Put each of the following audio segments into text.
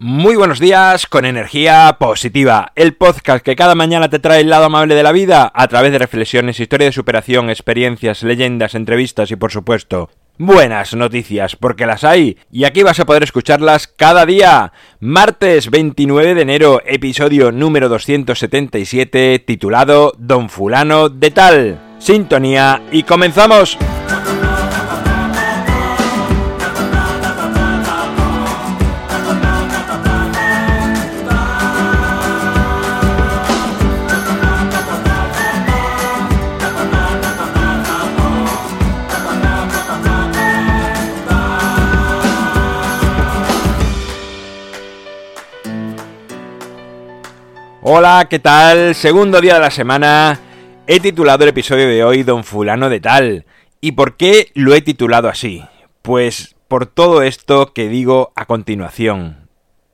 Muy buenos días con energía positiva, el podcast que cada mañana te trae el lado amable de la vida a través de reflexiones, historia de superación, experiencias, leyendas, entrevistas y por supuesto buenas noticias, porque las hay y aquí vas a poder escucharlas cada día. Martes 29 de enero, episodio número 277 titulado Don Fulano de Tal. Sintonía y comenzamos. Hola, ¿qué tal? Segundo día de la semana. He titulado el episodio de hoy Don Fulano de Tal. ¿Y por qué lo he titulado así? Pues por todo esto que digo a continuación.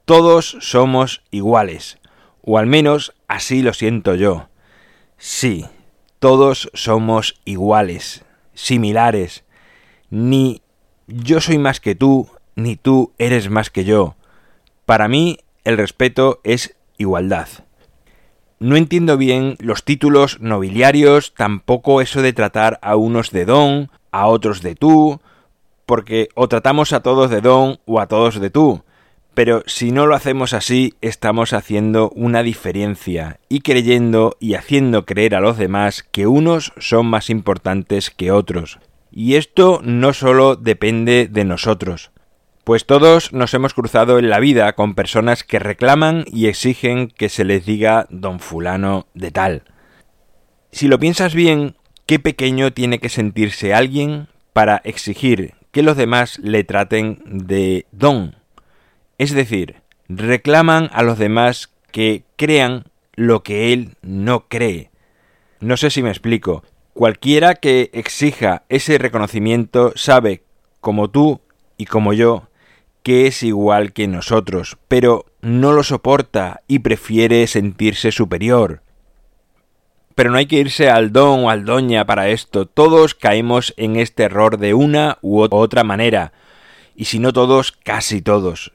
Todos somos iguales. O al menos así lo siento yo. Sí, todos somos iguales, similares. Ni yo soy más que tú, ni tú eres más que yo. Para mí, el respeto es igualdad. No entiendo bien los títulos nobiliarios, tampoco eso de tratar a unos de don, a otros de tú, porque o tratamos a todos de don o a todos de tú. Pero si no lo hacemos así, estamos haciendo una diferencia y creyendo y haciendo creer a los demás que unos son más importantes que otros. Y esto no solo depende de nosotros. Pues todos nos hemos cruzado en la vida con personas que reclaman y exigen que se les diga don fulano de tal. Si lo piensas bien, qué pequeño tiene que sentirse alguien para exigir que los demás le traten de don. Es decir, reclaman a los demás que crean lo que él no cree. No sé si me explico. Cualquiera que exija ese reconocimiento sabe, como tú y como yo, que es igual que nosotros, pero no lo soporta y prefiere sentirse superior. Pero no hay que irse al don o al doña para esto, todos caemos en este error de una u otra manera, y si no todos, casi todos.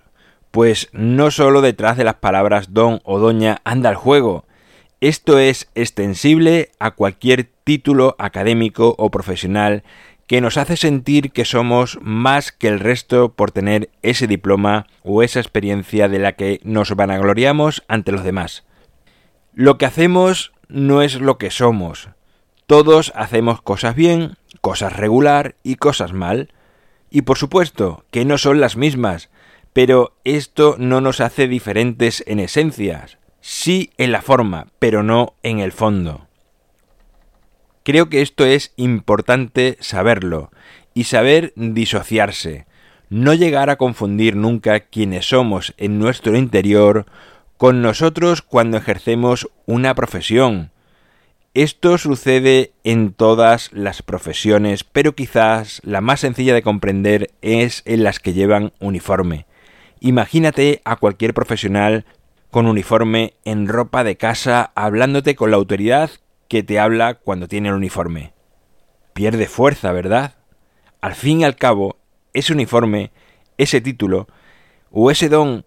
Pues no solo detrás de las palabras don o doña anda el juego, esto es extensible a cualquier título académico o profesional que nos hace sentir que somos más que el resto por tener ese diploma o esa experiencia de la que nos vanagloriamos ante los demás. Lo que hacemos no es lo que somos. Todos hacemos cosas bien, cosas regular y cosas mal. Y por supuesto que no son las mismas, pero esto no nos hace diferentes en esencias, sí en la forma, pero no en el fondo. Creo que esto es importante saberlo y saber disociarse, no llegar a confundir nunca quienes somos en nuestro interior con nosotros cuando ejercemos una profesión. Esto sucede en todas las profesiones, pero quizás la más sencilla de comprender es en las que llevan uniforme. Imagínate a cualquier profesional con uniforme en ropa de casa hablándote con la autoridad que te habla cuando tiene el uniforme. Pierde fuerza, ¿verdad? Al fin y al cabo, ese uniforme, ese título o ese don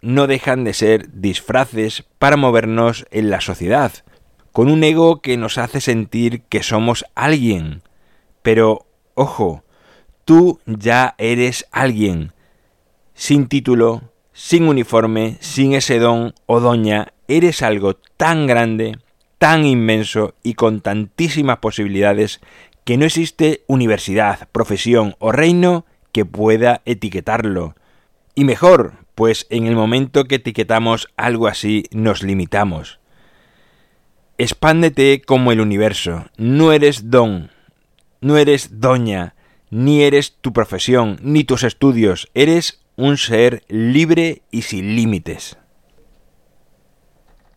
no dejan de ser disfraces para movernos en la sociedad, con un ego que nos hace sentir que somos alguien. Pero, ojo, tú ya eres alguien. Sin título, sin uniforme, sin ese don o doña, eres algo tan grande tan inmenso y con tantísimas posibilidades que no existe universidad, profesión o reino que pueda etiquetarlo. Y mejor, pues en el momento que etiquetamos algo así nos limitamos. Expándete como el universo. No eres don, no eres doña, ni eres tu profesión, ni tus estudios. Eres un ser libre y sin límites.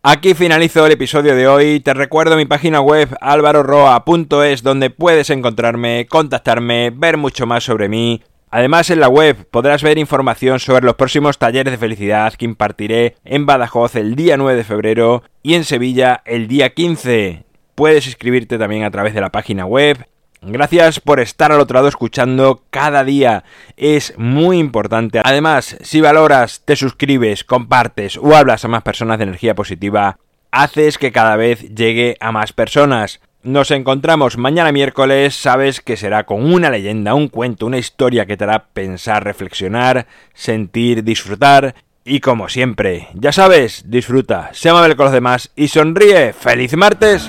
Aquí finalizo el episodio de hoy. Te recuerdo mi página web alvaroroa.es donde puedes encontrarme, contactarme, ver mucho más sobre mí. Además en la web podrás ver información sobre los próximos talleres de felicidad que impartiré en Badajoz el día 9 de febrero y en Sevilla el día 15. Puedes inscribirte también a través de la página web Gracias por estar al otro lado escuchando cada día. Es muy importante. Además, si valoras, te suscribes, compartes o hablas a más personas de energía positiva, haces que cada vez llegue a más personas. Nos encontramos mañana miércoles, sabes que será con una leyenda, un cuento, una historia que te hará pensar, reflexionar, sentir, disfrutar. Y como siempre, ya sabes, disfruta, sé amable con los demás y sonríe. ¡Feliz martes!